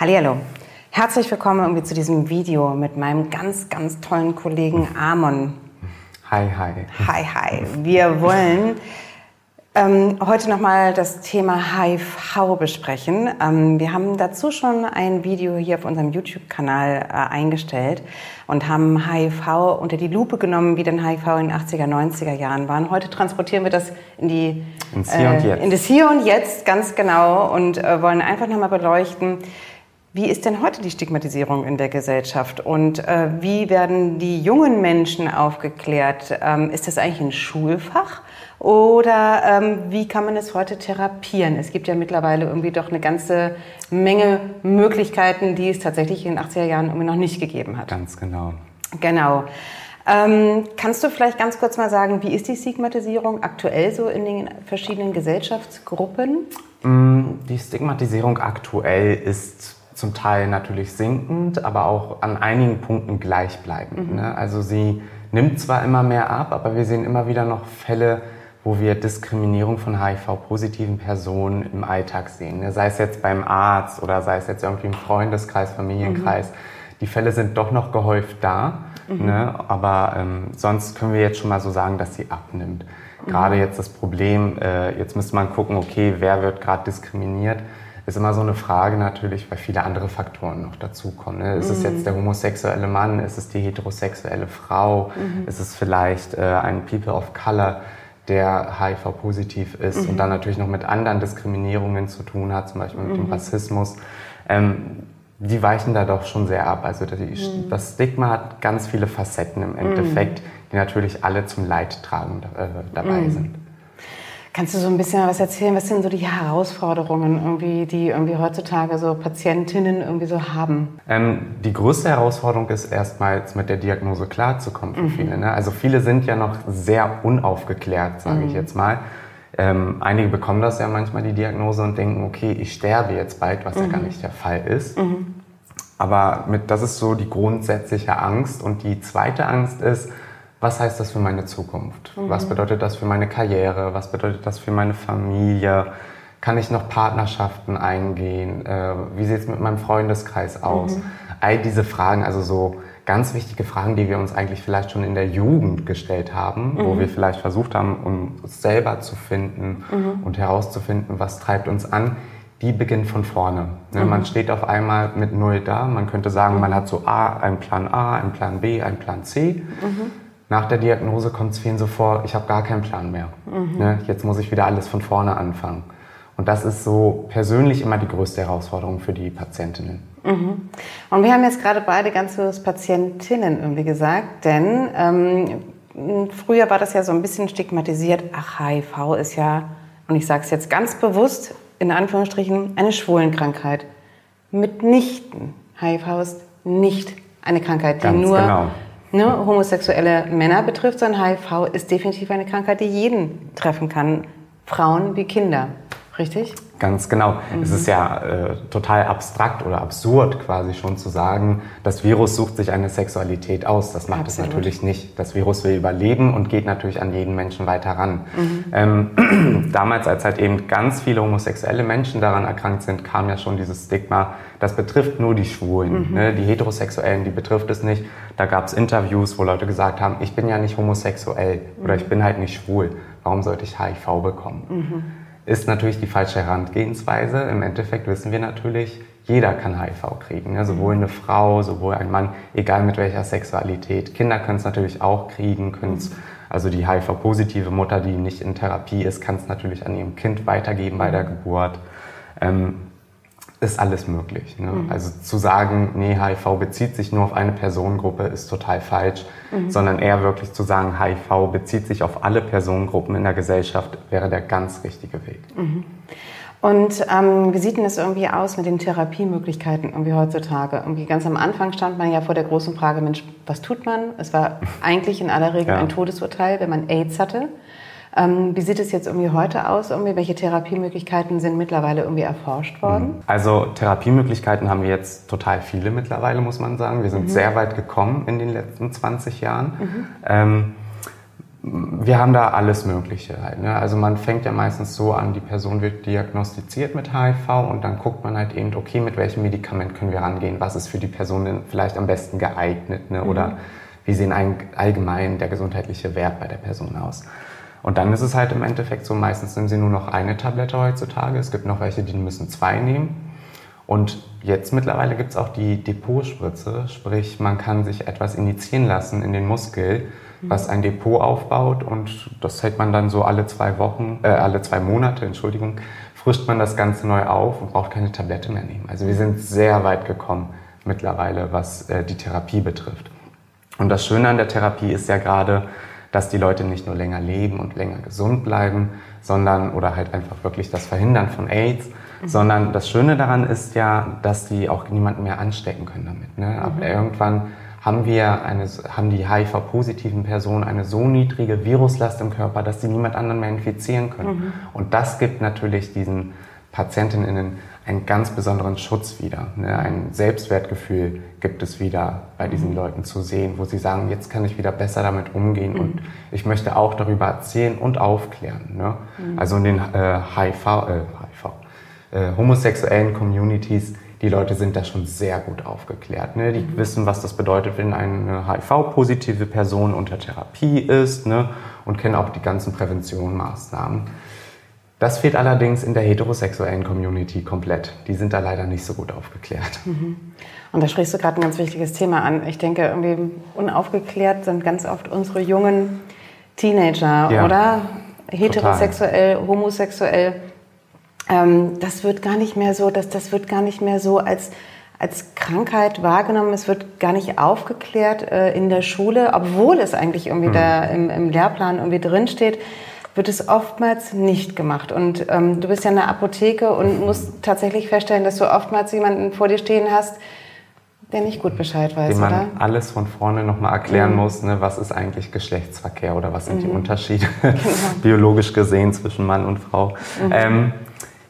Hallihallo. Herzlich willkommen irgendwie zu diesem Video mit meinem ganz, ganz tollen Kollegen Amon. Hi, hi. Hi, hi. Wir wollen ähm, heute nochmal das Thema HIV besprechen. Ähm, wir haben dazu schon ein Video hier auf unserem YouTube-Kanal äh, eingestellt und haben HIV unter die Lupe genommen, wie denn HIV in den 80er, 90er Jahren waren. Heute transportieren wir das in die Ins Hier und äh, Jetzt. in das Hier und Jetzt ganz genau und äh, wollen einfach nochmal beleuchten, wie ist denn heute die Stigmatisierung in der Gesellschaft und äh, wie werden die jungen Menschen aufgeklärt? Ähm, ist das eigentlich ein Schulfach oder ähm, wie kann man es heute therapieren? Es gibt ja mittlerweile irgendwie doch eine ganze Menge Möglichkeiten, die es tatsächlich in den 80er Jahren irgendwie noch nicht gegeben hat. Ganz genau. Genau. Ähm, kannst du vielleicht ganz kurz mal sagen, wie ist die Stigmatisierung aktuell so in den verschiedenen Gesellschaftsgruppen? Die Stigmatisierung aktuell ist zum Teil natürlich sinkend, aber auch an einigen Punkten gleichbleibend. Ne? Also sie nimmt zwar immer mehr ab, aber wir sehen immer wieder noch Fälle, wo wir Diskriminierung von HIV-positiven Personen im Alltag sehen. Ne? Sei es jetzt beim Arzt oder sei es jetzt irgendwie im Freundeskreis, Familienkreis. Die Fälle sind doch noch gehäuft da, ne? aber ähm, sonst können wir jetzt schon mal so sagen, dass sie abnimmt. Gerade jetzt das Problem, äh, jetzt müsste man gucken, okay, wer wird gerade diskriminiert, ist immer so eine Frage natürlich, weil viele andere Faktoren noch dazukommen. Ne? Ist es jetzt der homosexuelle Mann? Ist es die heterosexuelle Frau? Ist es vielleicht äh, ein People of Color, der HIV-positiv ist und dann natürlich noch mit anderen Diskriminierungen zu tun hat, zum Beispiel mit dem Rassismus? Ähm, die weichen da doch schon sehr ab. Also die, das Stigma hat ganz viele Facetten im Endeffekt, die natürlich alle zum Leidtragen äh, dabei sind. Kannst du so ein bisschen was erzählen? Was sind so die Herausforderungen, irgendwie, die irgendwie heutzutage so Patientinnen irgendwie so haben? Ähm, die größte Herausforderung ist erstmals mit der Diagnose klarzukommen für viele. Ne? Also viele sind ja noch sehr unaufgeklärt, sage ich jetzt mal. Ähm, einige bekommen das ja manchmal die Diagnose und denken, okay, ich sterbe jetzt bald, was ja gar nicht der Fall ist. Aber mit, das ist so die grundsätzliche Angst. Und die zweite Angst ist, was heißt das für meine Zukunft? Was bedeutet das für meine Karriere? Was bedeutet das für meine Familie? Kann ich noch Partnerschaften eingehen? Äh, wie sieht es mit meinem Freundeskreis aus? All diese Fragen, also so ganz wichtige Fragen, die wir uns eigentlich vielleicht schon in der Jugend gestellt haben, wo wir vielleicht versucht haben, uns selber zu finden und herauszufinden, was treibt uns an, die beginnt von vorne. Ne? Man steht auf einmal mit Null da. Man könnte sagen, man hat so A, einen Plan A, einen Plan B, einen Plan C. Nach der Diagnose kommt es vielen so vor, ich habe gar keinen Plan mehr. Ne? Jetzt muss ich wieder alles von vorne anfangen. Und das ist so persönlich immer die größte Herausforderung für die Patientinnen. Und wir haben jetzt gerade beide ganz bewusst Patientinnen irgendwie gesagt, denn ähm, früher war das ja so ein bisschen stigmatisiert. Ach, HIV ist ja, und ich sage es jetzt ganz bewusst, in Anführungsstrichen, eine Schwulenkrankheit. Mitnichten. HIV ist nicht eine Krankheit, die Ganz nur genau. Ne, homosexuelle Männer betrifft, sondern HIV ist definitiv eine Krankheit, die jeden treffen kann. Frauen wie Kinder. Richtig? Ganz genau. Es ist ja äh, total abstrakt oder absurd quasi schon zu sagen, das Virus sucht sich eine Sexualität aus. Das macht Absolut. es natürlich nicht. Das Virus will überleben und geht natürlich an jeden Menschen weiter ran. Ähm, damals, als halt eben ganz viele homosexuelle Menschen daran erkrankt sind, kam ja schon dieses Stigma, das betrifft nur die Schwulen. Ne? Die Heterosexuellen, die betrifft es nicht. Da gab es Interviews, wo Leute gesagt haben, ich bin ja nicht homosexuell oder ich bin halt nicht schwul. Warum sollte ich HIV bekommen? Ist natürlich die falsche Herangehensweise. Im Endeffekt wissen wir natürlich, jeder kann HIV kriegen. Ne? Sowohl eine Frau, sowohl ein Mann, egal mit welcher Sexualität. Kinder können es natürlich auch kriegen, können's, also die HIV-positive Mutter, die nicht in Therapie ist, kann es natürlich an ihrem Kind weitergeben bei der Geburt. Ähm, ist alles möglich. Ne? Also zu sagen, nee, HIV bezieht sich nur auf eine Personengruppe, ist total falsch, sondern eher wirklich zu sagen, HIV bezieht sich auf alle Personengruppen in der Gesellschaft, wäre der ganz richtige Weg. Und ähm, wie sieht denn das irgendwie aus mit den Therapiemöglichkeiten irgendwie heutzutage? Irgendwie ganz am Anfang stand man ja vor der großen Frage, Mensch, was tut man? Es war eigentlich in aller Regel Ja. ein Todesurteil, wenn man AIDS hatte. Ähm, wie sieht es jetzt irgendwie heute aus? Irgendwie? Welche Therapiemöglichkeiten sind mittlerweile irgendwie erforscht worden? Also Therapiemöglichkeiten haben wir jetzt total viele mittlerweile, muss man sagen. Wir sind sehr weit gekommen in den letzten 20 Jahren. Ähm, wir haben da alles Mögliche halt. Ne? Also man fängt ja meistens so an, die Person wird diagnostiziert mit HIV und dann guckt man halt eben, okay, mit welchem Medikament können wir rangehen? Was ist für die Person denn vielleicht am besten geeignet? Ne? Oder mhm. wie sehen allgemein der gesundheitliche Wert bei der Person aus? Und dann ist es halt im Endeffekt so, meistens nehmen sie nur noch eine Tablette heutzutage. Es gibt noch welche, die müssen zwei nehmen. Und jetzt mittlerweile gibt es auch die Depotspritze, sprich man kann sich etwas initiieren lassen in den Muskel, was ein Depot aufbaut und das hält man dann so alle zwei Wochen, äh, alle zwei Monate, Entschuldigung, frischt man das Ganze neu auf und braucht keine Tablette mehr nehmen. Also wir sind sehr weit gekommen mittlerweile, was äh, die Therapie betrifft. Und das Schöne an der Therapie ist ja gerade, dass die Leute nicht nur länger leben und länger gesund bleiben, sondern oder halt einfach wirklich das Verhindern von AIDS, mhm. sondern das Schöne daran ist ja, dass die auch niemanden mehr anstecken können damit. Ne? Aber mhm. irgendwann haben wir eine, haben die HIV-positiven Personen eine so niedrige Viruslast im Körper, dass sie niemand anderen mehr infizieren können. Mhm. Und das gibt natürlich diesen PatientInnen einen ganz besonderen Schutz wieder. Ne? Ein Selbstwertgefühl gibt es wieder bei diesen mhm. Leuten zu sehen, wo sie sagen, jetzt kann ich wieder besser damit umgehen mhm. und ich möchte auch darüber erzählen und aufklären. Ne? Mhm. Also in den äh, HIV, äh, HIV äh, homosexuellen Communities die Leute sind da schon sehr gut aufgeklärt. Ne? Die mhm. wissen, was das bedeutet, wenn eine HIV-positive Person unter Therapie ist ne? und kennen auch die ganzen Präventionsmaßnahmen. Das fehlt allerdings in der heterosexuellen Community komplett. Die sind da leider nicht so gut aufgeklärt. Mhm. Und da sprichst du gerade ein ganz wichtiges Thema an. Ich denke, irgendwie unaufgeklärt sind ganz oft unsere jungen Teenager, ja, oder? Heterosexuell, total. homosexuell ähm, das wird gar nicht mehr so, das, das wird gar nicht mehr so als, als Krankheit wahrgenommen, es wird gar nicht aufgeklärt äh, in der Schule, obwohl es eigentlich irgendwie mhm. da im, im Lehrplan irgendwie drinsteht wird es oftmals nicht gemacht. Und ähm, du bist ja in der Apotheke und musst tatsächlich feststellen, dass du oftmals jemanden vor dir stehen hast, der nicht gut Bescheid weiß, Dem man oder? alles von vorne nochmal erklären mhm. muss, ne, was ist eigentlich Geschlechtsverkehr oder was sind mhm. die Unterschiede genau. biologisch gesehen zwischen Mann und Frau. Mhm. Ähm,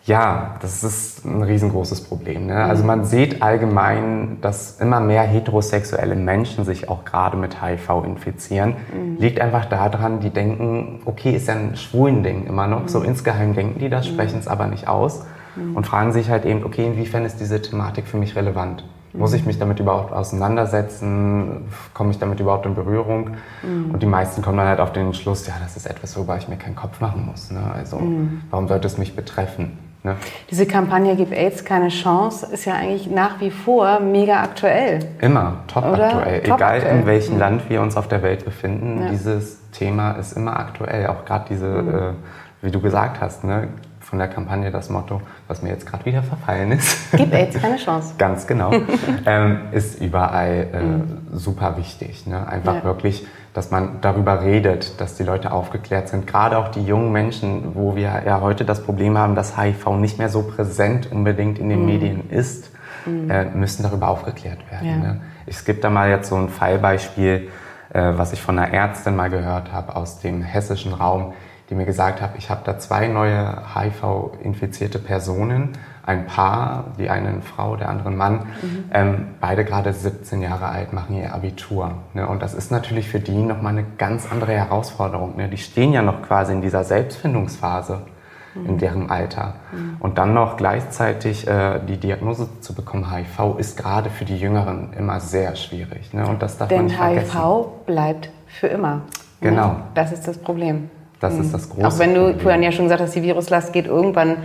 ja, das ist ein riesengroßes Problem. Ne? Also man sieht allgemein, dass immer mehr heterosexuelle Menschen sich auch gerade mit HIV infizieren. Mhm. Liegt einfach daran, die denken, okay, ist ja ein schwulen Ding immer noch. Mhm. So insgeheim denken die das, mhm. sprechen es aber nicht aus mhm. und fragen sich halt eben, okay, inwiefern ist diese Thematik für mich relevant? Muss ich mhm. mich damit überhaupt auseinandersetzen? Komme ich damit überhaupt in Berührung? Mhm. Und die meisten kommen dann halt auf den Schluss, ja, das ist etwas, worüber ich mir keinen Kopf machen muss. Ne? Also, mhm. warum sollte es mich betreffen? Ne? Diese Kampagne Gib AIDS keine Chance ist ja eigentlich nach wie vor mega aktuell. Immer top Oder? aktuell. Top Egal aktuell. in welchem mhm. Land wir uns auf der Welt befinden, ja. dieses Thema ist immer aktuell. Auch gerade diese, mhm. äh, wie du gesagt hast, ne? Von der Kampagne das Motto, was mir jetzt gerade wieder verfallen ist. Gib AIDS keine Chance. Ganz genau. ähm, ist überall äh, mhm. super wichtig. Ne? Einfach ja. wirklich dass man darüber redet, dass die Leute aufgeklärt sind. Gerade auch die jungen Menschen, wo wir ja heute das Problem haben, dass HIV nicht mehr so präsent unbedingt in den mhm. Medien ist, mhm. äh, müssen darüber aufgeklärt werden. Ja. Ne? Es gibt da mal jetzt so ein Fallbeispiel, äh, was ich von einer Ärztin mal gehört habe aus dem hessischen Raum, die mir gesagt hat, ich habe da zwei neue HIV-infizierte Personen ein Paar, die eine Frau, der andere Mann, mhm. ähm, beide gerade 17 Jahre alt, machen ihr Abitur. Ne? Und das ist natürlich für die nochmal eine ganz andere Herausforderung. Ne? Die stehen ja noch quasi in dieser Selbstfindungsphase mhm. in deren Alter. Mhm. Und dann noch gleichzeitig äh, die Diagnose zu bekommen, HIV, ist gerade für die Jüngeren immer sehr schwierig. Ne? Und das darf Denn man nicht HIV vergessen. bleibt für immer. Ne? Genau. Das ist das Problem. Das ist mhm. das große Auch wenn du vorhin ja schon gesagt hast, die Viruslast geht irgendwann,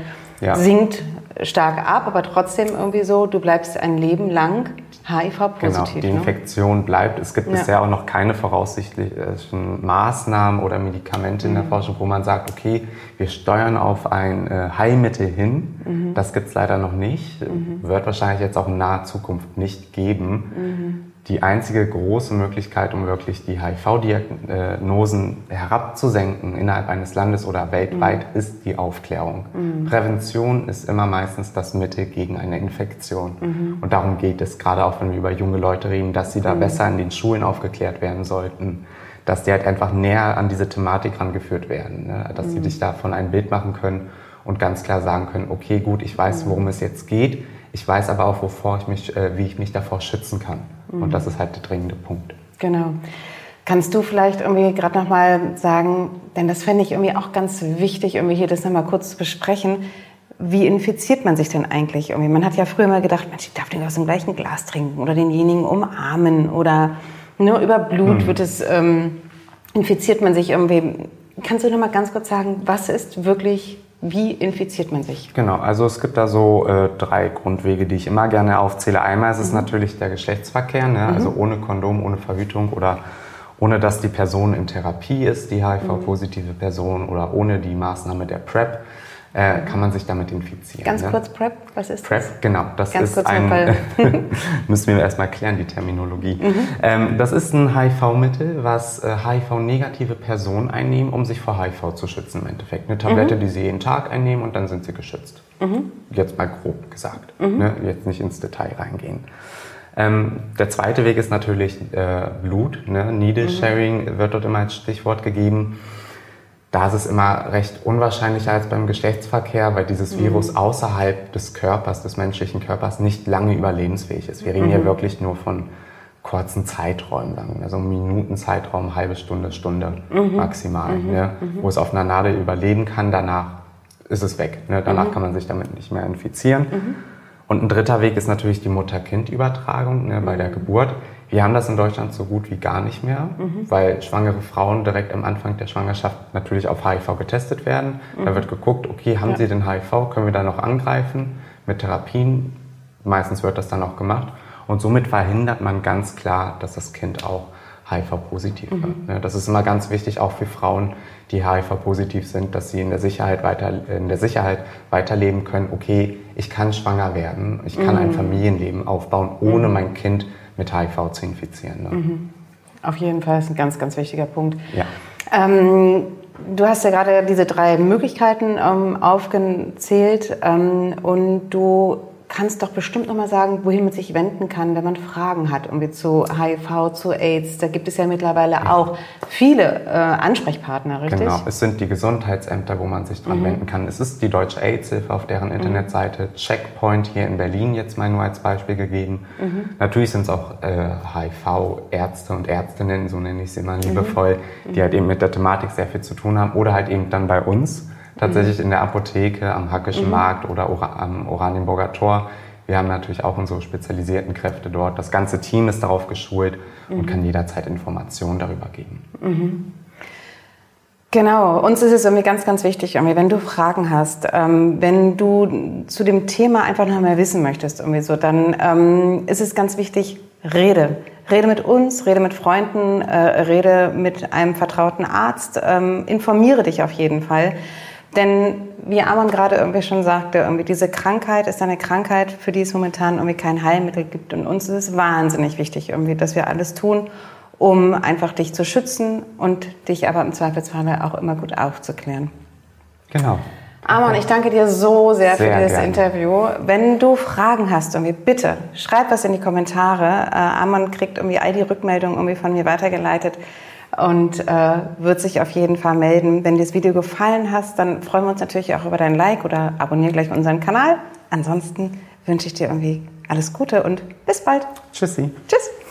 ja. sinkt stark ab, aber trotzdem irgendwie so, du bleibst ein Leben lang HIV-positiv. Genau, die ne? Infektion ne? bleibt. Es gibt ja. bisher auch noch keine voraussichtlichen Maßnahmen oder Medikamente mhm. in der mhm. Forschung, wo man sagt, okay, wir steuern auf ein äh, Heilmittel hin. Mhm. Das gibt es leider noch nicht. Mhm. Wird wahrscheinlich jetzt auch in naher Zukunft nicht geben. Die einzige große Möglichkeit, um wirklich die HIV-Diagnosen herabzusenken innerhalb eines Landes oder weltweit, mhm. ist die Aufklärung. Mhm. Prävention ist immer meistens das Mittel gegen eine Infektion. Mhm. Und darum geht es, gerade auch wenn wir über junge Leute reden, dass sie da mhm. besser in den Schulen aufgeklärt werden sollten, dass die halt einfach näher an diese Thematik rangeführt werden, ne? dass sie mhm. sich davon ein Bild machen können und ganz klar sagen können, okay, gut, ich weiß, mhm. worum es jetzt geht, ich weiß aber auch, wovor ich mich, äh, wie ich mich davor schützen kann. Und das ist halt der dringende Punkt. Genau. Kannst du vielleicht irgendwie gerade nochmal sagen, denn das fände ich irgendwie auch ganz wichtig, irgendwie hier das nochmal kurz zu besprechen. Wie infiziert man sich denn eigentlich irgendwie? Man hat ja früher mal gedacht, Mensch, ich darf den aus dem gleichen Glas trinken oder denjenigen umarmen oder nur ne, über Blut hm. wird es, ähm, infiziert man sich irgendwie. Kannst du nochmal ganz kurz sagen, was ist wirklich wie infiziert man sich? Genau, also es gibt da so äh, drei Grundwege, die ich immer gerne aufzähle. Einmal ist es mhm. natürlich der Geschlechtsverkehr, ne? mhm. also ohne Kondom, ohne Verhütung oder ohne dass die Person in Therapie ist, die HIV-positive Person, oder ohne die Maßnahme der PrEP äh, kann man sich damit infizieren. Ganz ne? kurz PrEP, was ist PrEP, das? genau, das Ganz ist ein, müssen wir erstmal klären, die Terminologie. Mhm. Ähm, das ist ein HIV-Mittel, was äh, HIV-negative Personen einnehmen, um sich vor HIV zu schützen im Endeffekt. Eine Tablette, mhm. die sie jeden Tag einnehmen und dann sind sie geschützt. Mhm. Jetzt mal grob gesagt, mhm. ne? jetzt nicht ins Detail reingehen. Ähm, der zweite Weg ist natürlich äh, Blut. Ne? Needle mhm. Sharing wird dort immer als Stichwort gegeben. Da ist es immer recht unwahrscheinlicher als beim Geschlechtsverkehr, weil dieses mhm. Virus außerhalb des Körpers, des menschlichen Körpers, nicht lange überlebensfähig ist. Wir reden mhm. hier wirklich nur von kurzen Zeiträumen, also Minutenzeitraum, halbe Stunde, Stunde mhm. maximal, ne, wo es auf einer Nadel überleben kann. Danach ist es weg. Ne? Danach kann man sich damit nicht mehr infizieren. Und ein dritter Weg ist natürlich die Mutter-Kind-Übertragung ne, bei der Geburt. Wir haben das in Deutschland so gut wie gar nicht mehr, mhm. weil schwangere Frauen direkt am Anfang der Schwangerschaft natürlich auf HIV getestet werden. Mhm. Da wird geguckt, okay, haben ja. sie den HIV, können wir da noch angreifen mit Therapien? Meistens wird das dann auch gemacht. Und somit verhindert man ganz klar, dass das Kind auch HIV-positiv mhm. wird. Ne, das ist immer ganz wichtig, auch für Frauen, die HIV-positiv sind, dass sie in der Sicherheit weiter, in der Sicherheit weiterleben können. Okay, ich kann schwanger werden, ich kann mhm. ein Familienleben aufbauen, ohne mhm. mein Kind mit HIV zu infizieren. Ne? Mhm. Auf jeden Fall ist ein ganz, ganz wichtiger Punkt. Ja. Ähm, du hast ja gerade diese drei Möglichkeiten ähm, aufgezählt ähm, und du kannst doch bestimmt noch mal sagen, wohin man sich wenden kann, wenn man Fragen hat, irgendwie zu HIV, zu AIDS. Da gibt es ja mittlerweile auch viele äh, Ansprechpartner, richtig? Genau, es sind die Gesundheitsämter, wo man sich dran mhm. wenden kann. Es ist die Deutsche AIDS-Hilfe auf deren mhm. Internetseite, Checkpoint hier in Berlin jetzt mal nur als Beispiel gegeben. Mhm. Natürlich sind es auch äh, HIV-Ärzte und Ärztinnen, so nenne ich sie immer liebevoll, die halt eben mit der Thematik sehr viel zu tun haben oder halt eben dann bei uns tatsächlich in der Apotheke, am Hackischen mhm. Markt oder am Oranienburger Tor. Wir haben natürlich auch unsere spezialisierten Kräfte dort. Das ganze Team ist darauf geschult mhm. und kann jederzeit Informationen darüber geben. Mhm. Genau, uns ist es irgendwie ganz, ganz wichtig, irgendwie, wenn du Fragen hast, ähm, wenn du zu dem Thema einfach noch mehr wissen möchtest, irgendwie so, dann ähm, ist es ganz wichtig, rede. Rede mit uns, rede mit Freunden, äh, rede mit einem vertrauten Arzt, ähm, informiere dich auf jeden Fall. Denn wie Amon gerade irgendwie schon sagte, irgendwie diese Krankheit ist eine Krankheit, für die es momentan irgendwie kein Heilmittel gibt. Und uns ist es wahnsinnig wichtig, irgendwie, dass wir alles tun, um einfach dich zu schützen und dich aber im Zweifelsfall auch immer gut aufzuklären. Genau. Amon, ich danke dir so sehr, sehr für dieses gerne. Interview. Wenn du Fragen hast, irgendwie bitte schreib was in die Kommentare. Äh, Amon kriegt irgendwie all die Rückmeldungen irgendwie von mir weitergeleitet und äh, wird sich auf jeden Fall melden. Wenn dir das Video gefallen hat, dann freuen wir uns natürlich auch über dein Like oder abonniere gleich unseren Kanal. Ansonsten wünsche ich dir irgendwie alles Gute und bis bald. Tschüssi. Tschüss.